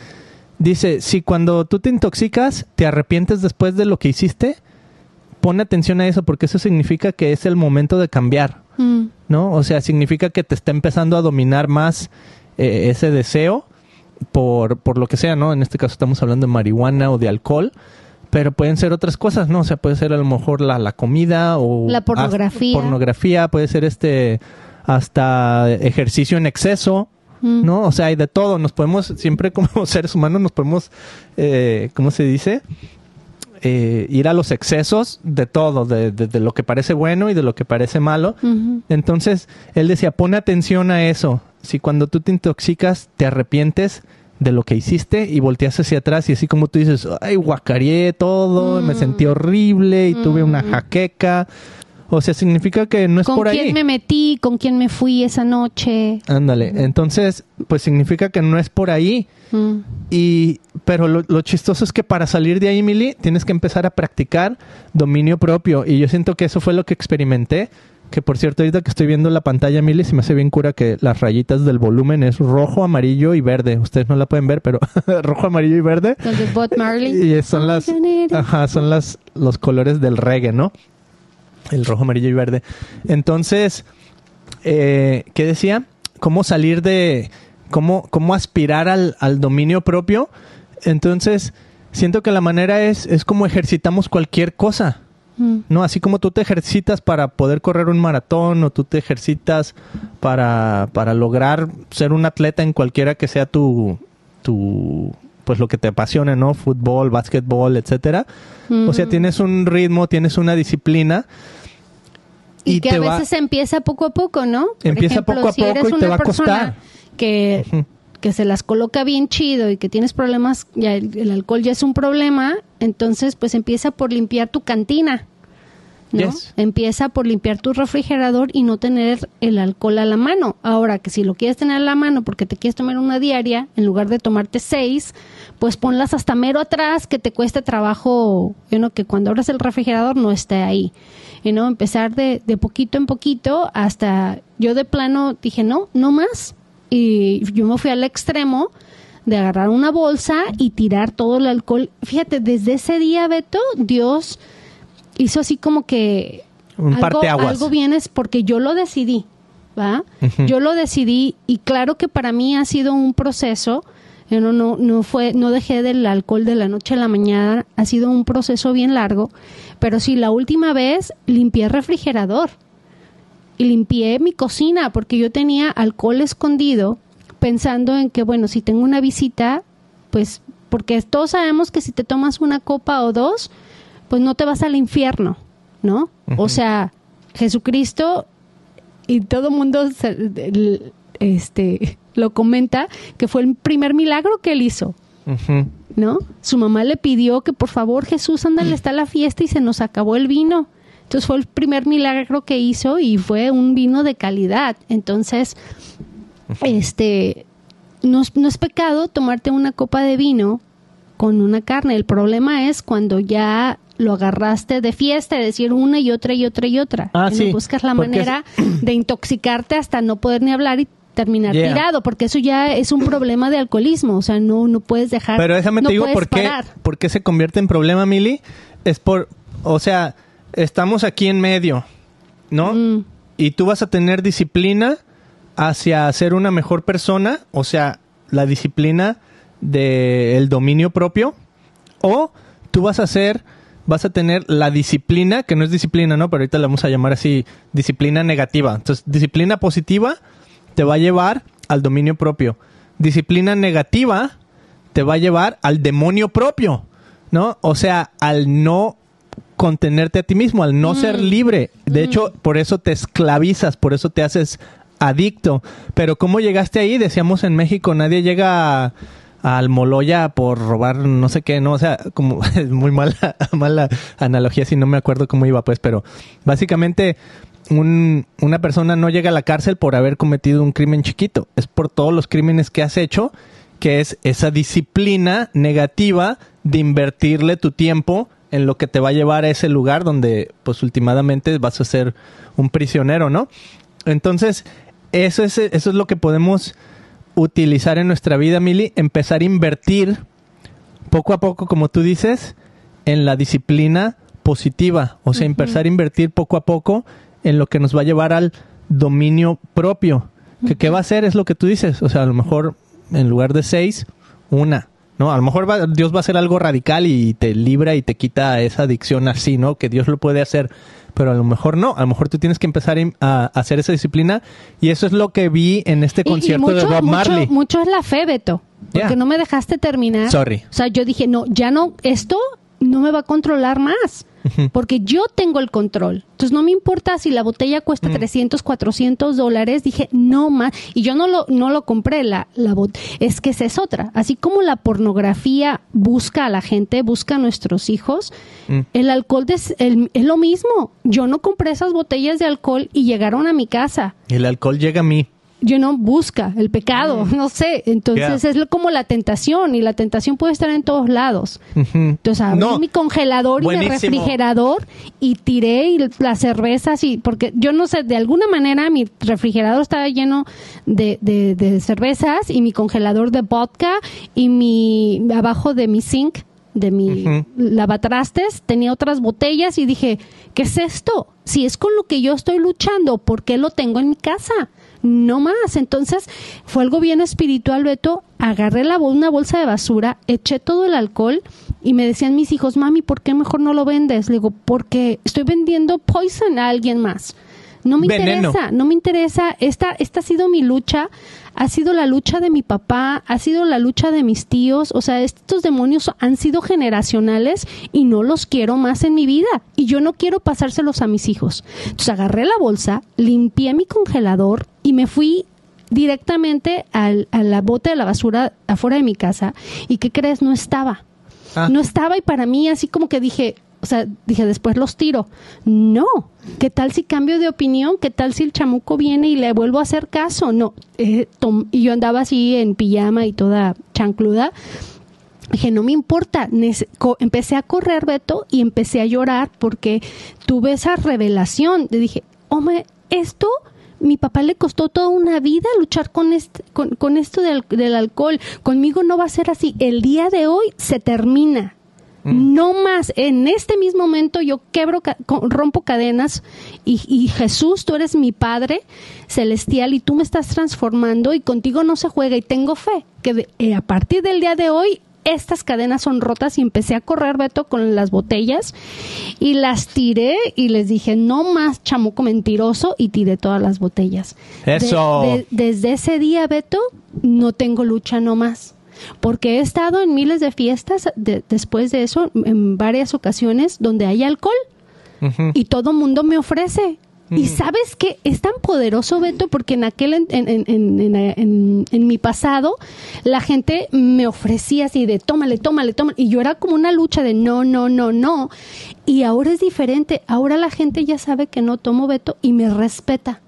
S1: dice, si cuando tú te intoxicas te arrepientes después de lo que hiciste, pon atención a eso porque eso significa que es el momento de cambiar.
S2: Mm.
S1: ¿no? O sea, significa que te está empezando a dominar más eh, ese deseo por, por lo que sea, ¿no? En este caso estamos hablando de marihuana o de alcohol, pero pueden ser otras cosas, ¿no? O sea, puede ser a lo mejor la, la comida o...
S2: La pornografía.
S1: pornografía, puede ser este hasta ejercicio en exceso,
S2: Mm.
S1: ¿no? O sea, hay de todo. Nos podemos, siempre como seres humanos, nos podemos, eh, ¿cómo se dice? Eh, ir a los excesos de todo, de, de- de lo que parece bueno y de lo que parece malo. Entonces, él decía, pon atención a eso. Si cuando tú te intoxicas, te arrepientes de lo que hiciste y volteas hacia atrás y así como tú dices, ay, guacareé todo, me
S2: Mm.
S1: sentí horrible y tuve una
S2: Mm.
S1: jaqueca. O sea, significa que no es
S2: ¿Con
S1: por
S2: quién
S1: ahí.
S2: me metí? ¿Con quién me fui esa noche?
S1: Ándale. Entonces, pues significa que no es por ahí.
S2: Mm.
S1: Y, pero lo, lo chistoso es que para salir de ahí, Mili, tienes que empezar a practicar dominio propio. Y yo siento que eso fue lo que experimenté. Que por cierto, ahorita que estoy viendo la pantalla, Mili, se me hace bien cura que las rayitas del volumen es rojo, amarillo y verde. Ustedes no la pueden ver, pero rojo, amarillo y verde.
S2: Los de Bob Marley.
S1: Y son las, ajá, son las, los colores del reggae, ¿no? El rojo, amarillo y verde. Entonces, eh, ¿qué decía? ¿Cómo salir de, cómo, cómo aspirar al, al dominio propio? Entonces, siento que la manera es, es como ejercitamos cualquier cosa.
S2: Mm.
S1: ¿no? Así como tú te ejercitas para poder correr un maratón o tú te ejercitas para, para lograr ser un atleta en cualquiera que sea tu, tu, pues lo que te apasione, ¿no? Fútbol, básquetbol, etcétera. O sea, tienes un ritmo, tienes una disciplina.
S2: Y, que
S1: te
S2: a
S1: va-
S2: veces empieza poco a poco, ¿no? Por
S1: Empieza poco a
S2: si
S1: poco
S2: eres
S1: y te va a costar.
S2: Que, que se las coloca bien chido y que tienes problemas, ya el, el alcohol ya es un problema, entonces pues empieza por limpiar tu cantina. ¿No?
S1: Yes.
S2: Empieza por limpiar tu refrigerador y no tener el alcohol a la mano. Ahora que si lo quieres tener a la mano porque te quieres tomar una diaria, en lugar de tomarte seis, pues ponlas hasta mero atrás, que te cueste trabajo, you know, que cuando abras el refrigerador no esté ahí. Y no, empezar de, de poquito en poquito hasta yo de plano dije, no, no más. Y yo me fui al extremo de agarrar una bolsa y tirar todo el alcohol. Fíjate, desde ese día, Beto, Dios hizo así como que
S1: Un
S2: algo, algo bien es porque yo lo decidí, ¿va? Yo lo decidí y claro que para mí ha sido un proceso. Yo no, no, no fue, no dejé del alcohol de la noche a la mañana. Ha sido un proceso bien largo. Pero sí, la última vez limpié el refrigerador y limpié mi cocina porque yo tenía alcohol escondido pensando en que, bueno, si tengo una visita, pues, porque todos sabemos que si te tomas una copa o dos, pues no te vas al infierno, ¿no? O sea, Jesucristo y todo mundo se- este, lo comenta que fue el primer milagro que él hizo. ¿no? Su mamá le pidió que por favor Jesús, ándale, está la fiesta y se nos acabó el vino. Entonces fue el primer milagro que hizo y fue un vino de calidad. Entonces, este, no, es- no es pecado tomarte una copa de vino con una carne. El problema es cuando ya lo agarraste de fiesta, es decir, una y otra y otra y otra.
S1: Ah,
S2: no
S1: sí,
S2: buscas la
S1: porque es-
S2: manera de intoxicarte hasta no poder ni hablar y terminar
S1: Yeah.
S2: tirado, porque eso ya es un problema de alcoholismo, o sea, no, no puedes dejar.
S1: Pero déjame
S2: no
S1: te digo por qué,
S2: parar.
S1: por qué se convierte en problema, Mili. Es por, o sea, estamos aquí en medio, ¿no?
S2: Mm.
S1: Y tú vas a tener disciplina hacia ser una mejor persona, o sea, la disciplina del dominio propio, o tú vas a ser, vas a tener la disciplina, que no es disciplina, ¿no? Pero ahorita la vamos a llamar así, disciplina negativa. Entonces, disciplina positiva te va a llevar al dominio propio. Disciplina negativa te va a llevar al demonio propio, ¿no? O sea, al no contenerte a ti mismo, al no ser libre. De hecho, por eso te esclavizas, por eso te haces adicto. Pero ¿cómo llegaste ahí? Decíamos en México, nadie llega a- al Moloya por robar no sé qué, ¿no? O sea, como es muy mala, mala analogía si no me acuerdo cómo iba, pues, pero básicamente un- una persona no llega a la cárcel por haber cometido un crimen chiquito, es por todos los crímenes que has hecho, que es esa disciplina negativa de invertirle tu tiempo en lo que te va a llevar a ese lugar donde, pues, últimamente vas a ser un prisionero, ¿no? Entonces, eso es, eso es lo que podemos utilizar en nuestra vida, Mili, empezar a invertir poco a poco, como tú dices, en la disciplina positiva, o sea, empezar a invertir poco a poco en lo que nos va a llevar al dominio propio. Que qué va a hacer es lo que tú dices, o sea, a lo mejor en lugar de seis, una, ¿no? A lo mejor va- Dios va a hacer algo radical y te libra y te quita esa adicción así, ¿no? Que Dios lo puede hacer, pero a lo mejor no, a lo mejor tú tienes que empezar a, hacer esa disciplina y eso es lo que vi en este
S2: Y- y
S1: concierto de Bob
S2: mucho-
S1: Marley.
S2: Mucho es la fe, Beto. Porque
S1: Yeah.
S2: no me dejaste terminar.
S1: Sorry.
S2: O sea, yo dije, no, ya no, esto no me va a controlar más. Porque yo tengo el control. Entonces no me importa si la botella cuesta 300, 400 dólares. Dije, no más. Y yo no lo, no lo compré. La, la bot- es que esa es otra. Así como la pornografía busca a la gente, busca a nuestros hijos,
S1: Mm.
S2: el alcohol el- es lo mismo. Yo no compré esas botellas de alcohol y llegaron a mi casa
S1: El alcohol llega a mí.
S2: Yo no busca el pecado, no sé. Entonces
S1: Yeah.
S2: es lo- como la tentación y la tentación puede estar en todos lados. Entonces abrí
S1: No.
S2: mi congelador y mi refrigerador y tiré y las cervezas y porque yo no sé, de alguna manera mi refrigerador estaba lleno de, de, de cervezas y mi congelador de vodka y mi abajo de mi sink de mi lavatrastes tenía otras botellas y dije, ¿qué es esto? Si es con lo que yo estoy luchando, ¿por qué lo tengo en mi casa? No más. Entonces fue algo bien espiritual, Beto. Agarré la, una bolsa de basura, eché todo el alcohol y me decían mis hijos, mami, ¿por qué mejor no lo vendes? Le digo, porque estoy vendiendo poison a alguien más. No me
S1: Veneno.
S2: interesa, no me interesa. Esta, esta ha sido mi lucha, ha sido la lucha de mi papá, ha sido la lucha de mis tíos. O sea, estos demonios han sido generacionales y no los quiero más en mi vida. Y yo no quiero pasárselos a mis hijos. Entonces agarré la bolsa, limpié mi congelador y me fui directamente al, a la bote de la basura afuera de mi casa. ¿Y qué crees? No estaba.
S1: Ah.
S2: No estaba y para mí así como que dije, o sea, dije, después los tiro. No, ¿qué tal si cambio de opinión? ¿Qué tal si el chamuco viene y le vuelvo a hacer caso? No, eh, y yo andaba así en pijama y toda chancluda. Dije, no me importa. Empecé a correr, Beto, y empecé a llorar porque tuve esa revelación. dije, hombre, esto mi papá le costó toda una vida luchar con, este, con, esto del, alcohol. Conmigo no va a ser así. El día de hoy se termina. Mm. No más. En este mismo momento yo quebro, rompo cadenas y, y, Jesús, tú eres mi Padre celestial y tú me estás transformando y contigo no se juega y tengo fe que eh, a partir del día de hoy estas cadenas son rotas y empecé a correr, Beto, con las botellas y las tiré y les dije, no más chamuco mentiroso y tiré todas las botellas.
S1: Eso.
S2: desde ese día, Beto, no tengo lucha no más. Porque he estado en miles de fiestas después de eso, en varias ocasiones, donde hay alcohol. Y todo mundo me ofrece y sabes que es tan poderoso, Beto, porque en aquel, en, en, en, mi pasado, la gente me ofrecía así de tómale, tómale, tómale. Y yo era como una lucha de no, no, no, no. Y ahora es diferente. Ahora la gente ya sabe que no tomo Beto y me respeta.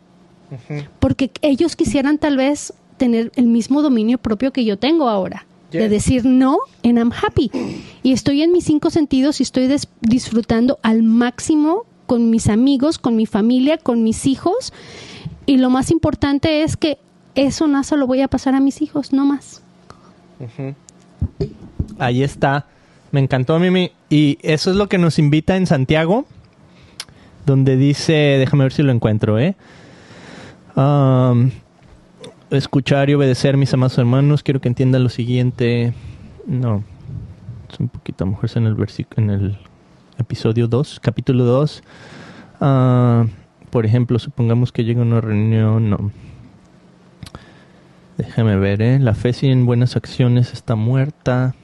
S2: Porque ellos quisieran tal vez tener el mismo dominio propio que yo tengo ahora. De decir no en I'm happy. Y estoy en mis cinco sentidos y estoy disfrutando al máximo con mis amigos, con mi familia, con mis hijos. Y lo más importante es que eso no se lo voy a pasar a mis hijos, no más.
S1: Ahí está. Me encantó, Mimi. Y eso es lo que nos invita en Santiago, donde dice, déjame ver si lo encuentro, ¿eh? Escuchar y obedecer, mis amados hermanos. Quiero que entiendan lo siguiente. No, es un poquito, a mejor en el versículo, en el episodio 2, capítulo 2. Ah, por ejemplo, supongamos que llega una reunión, no. Déjame ver, ¿eh? La fe sin buenas acciones está muerta.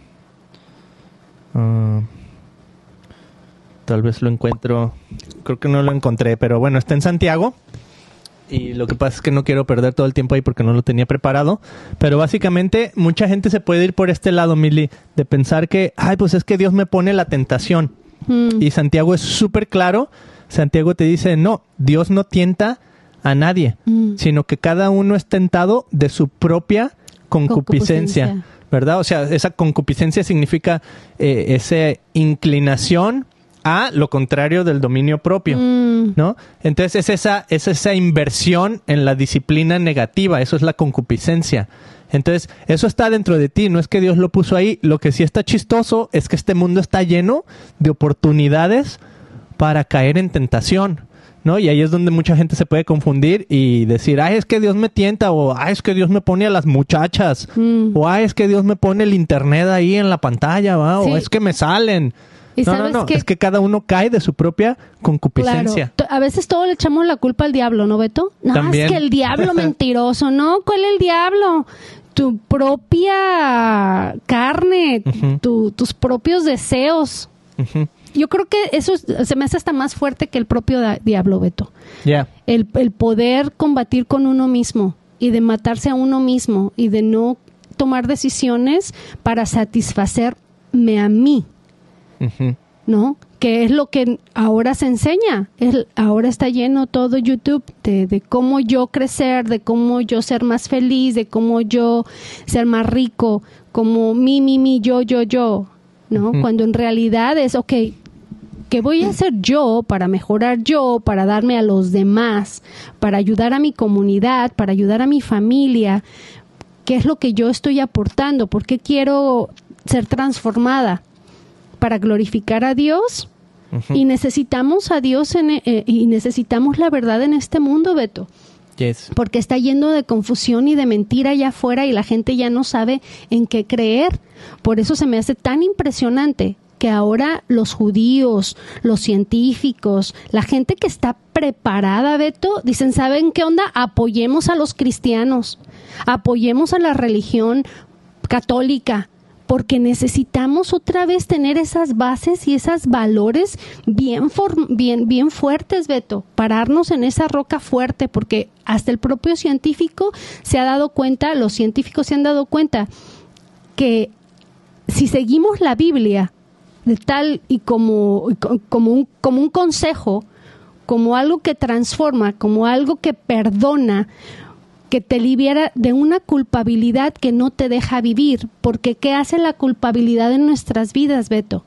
S1: Ah, tal vez lo encuentro. Creo que no lo encontré, pero bueno, está en Santiago. Y lo que pasa es que no quiero perder todo el tiempo ahí porque no lo tenía preparado. Pero básicamente, mucha gente se puede ir por este lado, Mili, de pensar que, ay, pues es que Dios me pone la tentación. Y Santiago es súper claro. Santiago te dice, no, Dios no tienta a nadie, mm. sino que cada uno es tentado de su propia concupiscencia, ¿verdad? O sea, esa concupiscencia significa eh, esa inclinación a lo contrario del dominio propio, mm. ¿no? Entonces es esa, es esa inversión en la disciplina negativa, eso es la concupiscencia. Entonces, eso está dentro de ti, no es que Dios lo puso ahí. Lo que sí está chistoso es que este mundo está lleno de oportunidades para caer en tentación. ¿no? Y ahí es donde mucha gente se puede confundir y decir, ay, es que Dios me tienta, o ay, es que Dios me pone a las muchachas, mm. o ay, es que Dios me pone el internet ahí en la pantalla, ¿va? o es que me salen. No, no, no, es que cada uno cae de su propia concupiscencia.
S2: A veces todo le echamos la culpa al diablo, ¿no, Beto? No, es que el diablo mentiroso, ¿no? ¿Cuál es el diablo? tu propia carne, tus propios deseos. Yo creo que eso se me hace hasta más fuerte que el propio diablo, Beto. El, el, poder combatir con uno mismo y de matarse a uno mismo y de no tomar decisiones para satisfacerme a mí. ¿No? que es lo que ahora se enseña. ahora está lleno todo YouTube de, cómo yo crecer, de cómo yo ser más feliz, de cómo yo ser más rico, como mi, mi, mi, yo, yo, yo, ¿no? Cuando en realidad es, ok, ¿qué voy a hacer yo para mejorar yo, para darme a los demás, para ayudar a mi comunidad, para ayudar a mi familia? ¿Qué es lo que yo estoy aportando? ¿Por qué quiero ser transformada? ¿Para glorificar a Dios? Y necesitamos a Dios en, eh, y necesitamos la verdad en este mundo, Beto. Porque está yendo de confusión y de mentira allá afuera y la gente ya no sabe en qué creer. Por eso se me hace tan impresionante que ahora los judíos, los científicos, la gente que está preparada, Beto, dicen, ¿saben qué onda? Apoyemos a los cristianos, apoyemos a la religión católica, porque necesitamos otra vez tener esas bases y esos valores bien, bien, bien fuertes, Beto, pararnos en esa roca fuerte, porque hasta el propio científico se ha dado cuenta, los científicos se han dado cuenta que si seguimos la Biblia, de tal y como, como, un, como un consejo, como algo que transforma, como algo que perdona, que te libera de una culpabilidad que no te deja vivir. Porque ¿qué hace la culpabilidad en nuestras vidas, Beto?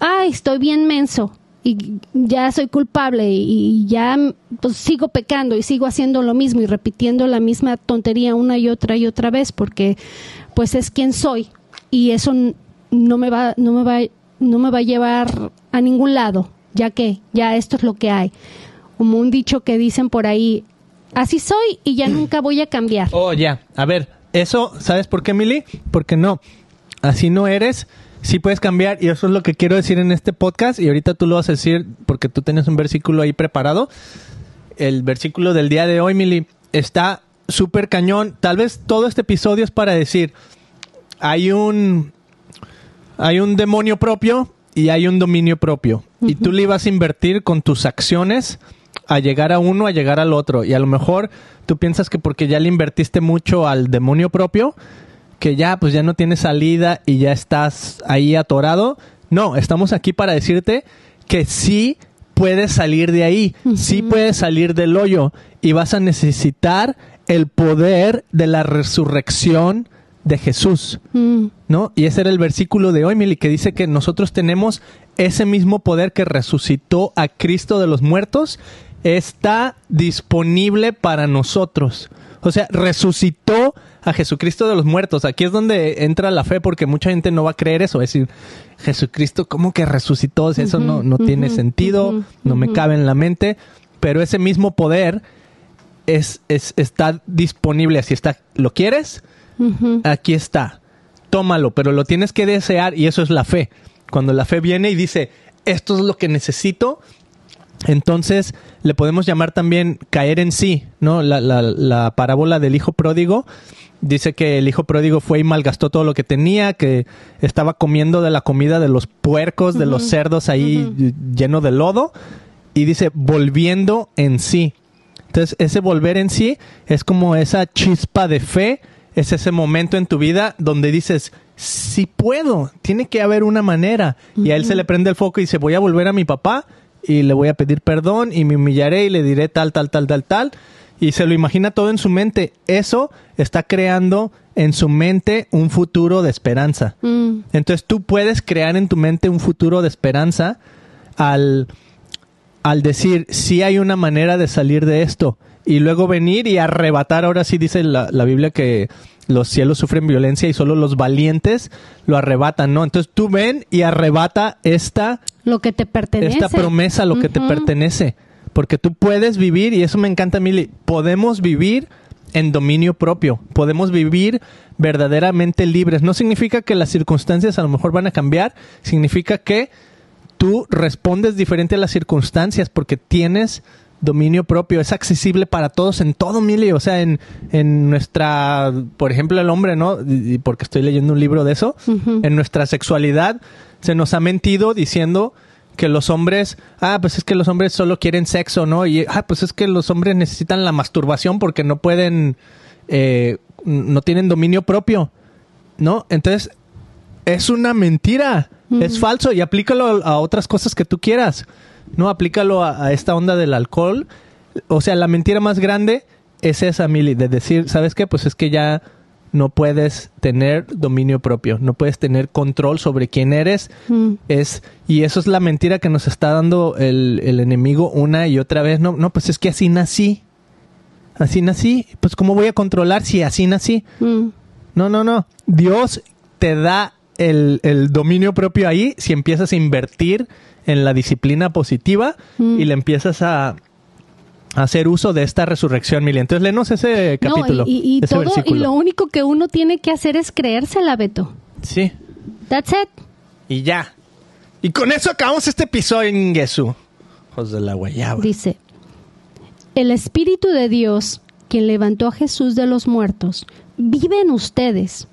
S2: Ay, estoy bien menso y ya soy culpable y ya pues, sigo pecando y sigo haciendo lo mismo y repitiendo la misma tontería una y otra y otra vez porque pues es quien soy y eso no me va no me va no me va a llevar a ningún lado ya que ya esto es lo que hay como un dicho que dicen por ahí así soy y ya nunca voy a cambiar
S1: oh ya a ver eso sabes por qué Mili porque no así no eres sí puedes cambiar y eso es lo que quiero decir en este podcast y ahorita tú lo vas a decir porque tú tienes un versículo ahí preparado. El versículo del día de hoy, Mili, está súper cañón. Tal vez todo este episodio es para decir, hay un, hay un demonio propio y hay un dominio propio. Y tú le vas a invertir con tus acciones a llegar a uno, a llegar al otro. Y a lo mejor tú piensas que porque ya le invertiste mucho al demonio propio, que ya pues ya no tienes salida y ya estás ahí atorado. No, estamos aquí para decirte que sí puedes salir de ahí, sí puedes salir del hoyo y vas a necesitar el poder de la resurrección de Jesús, mm. ¿no? Y ese era el versículo de hoy, Mili, que dice que nosotros tenemos ese mismo poder que resucitó a Cristo de los muertos, está disponible para nosotros. O sea, resucitó a Jesucristo de los muertos. Aquí es donde entra la fe porque mucha gente no va a creer eso. Es decir, Jesucristo, ¿cómo que resucitó? eso no, no tiene sentido, no me cabe en la mente. Pero ese mismo poder es, es, está disponible. Así está. ¿Lo quieres? Aquí está. Tómalo, pero lo tienes que desear y eso es la fe. Cuando la fe viene y dice, esto es lo que necesito, entonces le podemos llamar también caer en sí, ¿no? La, la, la, parábola del hijo pródigo dice que el hijo pródigo fue y malgastó todo lo que tenía, que estaba comiendo de la comida de los puercos, de los cerdos ahí lleno de lodo, y dice volviendo en sí. Entonces ese volver en sí es como esa chispa de fe, es ese momento en tu vida donde dices, si puedo, tiene que haber una manera. Y a él se le prende el foco y dice, voy a volver a mi papá y le voy a pedir perdón y me humillaré y le diré tal, tal, tal, tal, tal. Y se lo imagina todo en su mente. Eso está creando en su mente un futuro de esperanza. Mm. Entonces tú puedes crear en tu mente un futuro de esperanza al, al decir, sí hay una manera de salir de esto. Y luego venir y arrebatar, ahora sí dice la, la Biblia que los cielos sufren violencia y solo los valientes lo arrebatan, ¿no? Entonces tú ven y arrebata esta
S2: lo que te pertenece.
S1: Esta promesa, lo que te pertenece. Porque tú puedes vivir, y eso me encanta, Mili, podemos vivir en dominio propio, podemos vivir verdaderamente libres. No significa que las circunstancias a lo mejor van a cambiar, significa que tú respondes diferente a las circunstancias porque tienes dominio propio, es accesible para todos en todo, Mili, o sea, en, en nuestra, por ejemplo, el hombre, ¿no? Y porque estoy leyendo un libro de eso, en nuestra sexualidad se nos ha mentido diciendo que los hombres, ah, pues es que los hombres solo quieren sexo, ¿no? Y, ah, pues es que los hombres necesitan la masturbación porque no pueden, eh, no tienen dominio propio, ¿no? Entonces, es una mentira, es falso y aplícalo a otras cosas que tú quieras, ¿no? Aplícalo a, esta onda del alcohol. O sea, la mentira más grande es esa, Mili, de decir, ¿sabes qué? Pues es que ya no puedes tener dominio propio, no puedes tener control sobre quién eres. Mm. Es, y eso es la mentira que nos está dando el, enemigo una y otra vez. No, no, pues es que así nací. Así nací. Pues ¿cómo voy a controlar si así nací? Mm. No, no, no. Dios te da el, dominio propio ahí si empiezas a invertir en la disciplina positiva mm. y le empiezas a, hacer uso de esta resurrección, Mili. Entonces, léenos ese capítulo.
S2: y, todo, y lo único que uno tiene que hacer es creérsela, Beto.
S1: Sí.
S2: That's it.
S1: Y ya. Y con eso acabamos este episodio en Jesús. José de la guayaba.
S2: Dice, el Espíritu de Dios, quien levantó a Jesús de los muertos, vive en ustedes.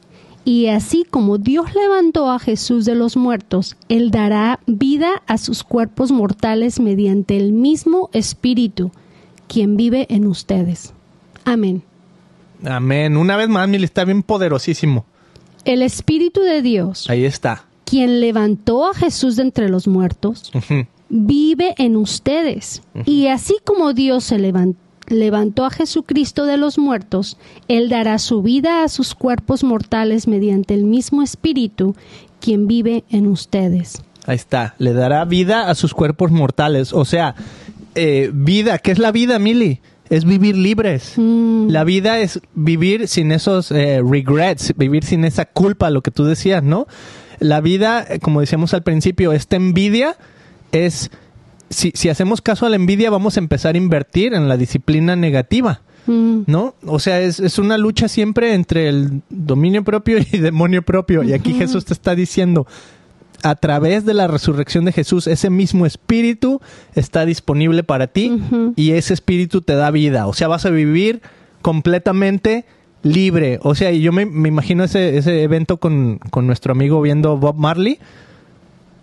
S2: Y así como Dios levantó a Jesús de los muertos, Él dará vida a sus cuerpos mortales mediante el mismo Espíritu quien vive en ustedes. Amén.
S1: Amén. Una vez más, Mili, está bien poderosísimo.
S2: El Espíritu de Dios.
S1: Ahí está.
S2: quien levantó a Jesús de entre los muertos, vive en ustedes. Y así como Dios se levan- levantó a Jesucristo de los muertos, Él dará su vida a sus cuerpos mortales mediante el mismo Espíritu, quien vive en ustedes.
S1: Ahí está. Le dará vida a sus cuerpos mortales. O sea, eh, vida. ¿Qué es la vida, Mili? Es vivir libres.
S2: Mm,
S1: La vida es vivir sin esos eh, regrets, vivir sin esa culpa, lo que tú decías, ¿no? La vida, eh, como decíamos al principio, esta envidia es, si, si hacemos caso a la envidia, vamos a empezar a invertir en la disciplina negativa,
S2: mm,
S1: ¿no? O sea, es, es una lucha siempre entre el dominio propio y demonio propio. Y aquí Jesús te está diciendo, a través de la resurrección de Jesús, ese mismo espíritu está disponible para ti y ese espíritu te da vida. O sea, vas a vivir completamente libre. O sea, y yo me, me imagino ese, ese evento con, con nuestro amigo viendo Bob Marley.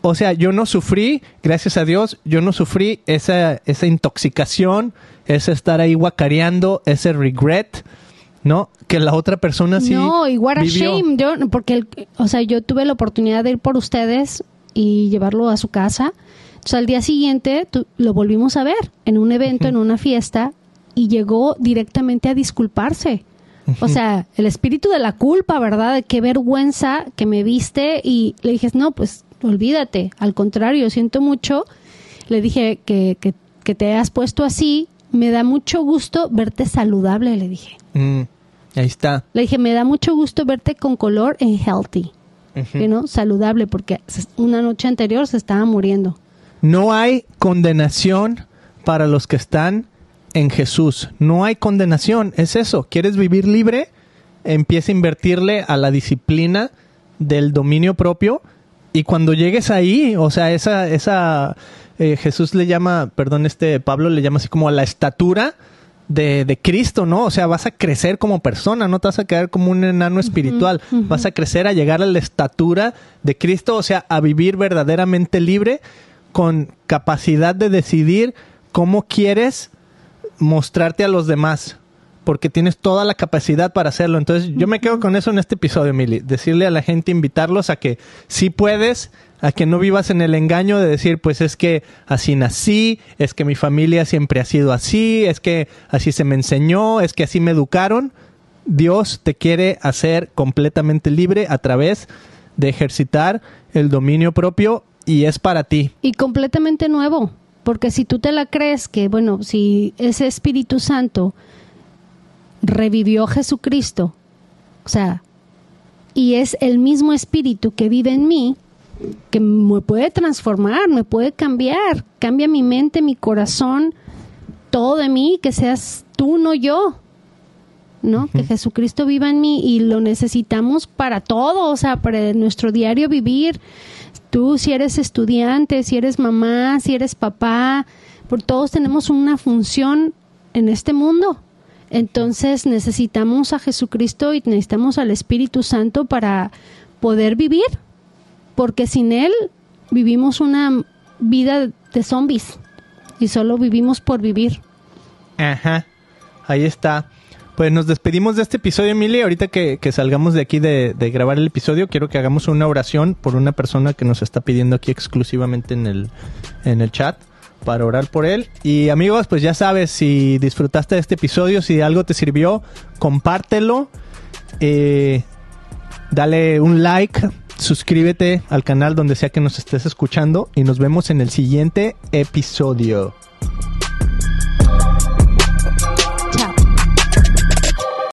S1: O sea, yo no sufrí, gracias a Dios, yo no sufrí esa, esa intoxicación, ese estar ahí guacareando, ese regret, ¿no? Que la otra persona sí.
S2: no, y what a
S1: vivió.
S2: shame. Yo, porque, el- o sea, yo tuve la oportunidad de ir por ustedes y llevarlo a su casa. Entonces, al día siguiente tu- lo volvimos a ver en un evento, en una fiesta, y llegó directamente a disculparse. O sea, el espíritu de la culpa, ¿verdad? De qué vergüenza que me viste y le dije, no, pues olvídate, al contrario, siento mucho. Le dije que, que, que te has puesto así, me da mucho gusto verte saludable, le dije.
S1: Mm, ahí está.
S2: Le dije, me da mucho gusto verte con color en healthy, know, saludable, porque una noche anterior se estaba muriendo.
S1: No hay condenación para los que están en Jesús. No hay condenación. Es eso. ¿Quieres vivir libre? Empieza a invertirle a la disciplina del dominio propio. Y cuando llegues ahí, o sea, esa, esa eh, Jesús le llama, perdón, este Pablo le llama así como a la estatura de, de Cristo, ¿no? O sea, vas a crecer como persona, no te vas a quedar como un enano espiritual, vas a crecer a llegar a la estatura de Cristo, o sea, a vivir verdaderamente libre con capacidad de decidir cómo quieres mostrarte a los demás, porque tienes toda la capacidad para hacerlo. Entonces, yo me quedo con eso en este episodio, Mili. Decirle a la gente, invitarlos a que si puedes, a que no vivas en el engaño de decir, pues es que así nací, es que mi familia siempre ha sido así, es que así se me enseñó, es que así me educaron. Dios te quiere hacer completamente libre a través de ejercitar el dominio propio y es para ti.
S2: Y completamente nuevo, porque si tú te la crees que, bueno, si ese Espíritu Santo revivió Jesucristo, o sea, y es el mismo Espíritu que vive en mí, que me puede transformar, me puede cambiar, cambia mi mente, mi corazón, todo de mí, que seas tú, no yo. ¿no? Que Jesucristo viva en mí y lo necesitamos para todo, o sea, para nuestro diario vivir. Tú, si eres estudiante, si eres mamá, si eres papá, por todos tenemos una función en este mundo. Entonces necesitamos a Jesucristo y necesitamos al Espíritu Santo para poder vivir, porque sin Él vivimos una vida de zombies y solo vivimos por vivir.
S1: Ajá. Ahí está. Pues nos despedimos de este episodio, Emilia. Ahorita que, que salgamos de aquí de, de grabar el episodio, quiero que hagamos una oración por una persona que nos está pidiendo aquí exclusivamente en el, en el chat para orar por él. Y amigos, pues ya sabes, si disfrutaste de este episodio, si algo te sirvió, compártelo. Eh, dale un like, suscríbete al canal donde sea que nos estés escuchando y nos vemos en el siguiente episodio.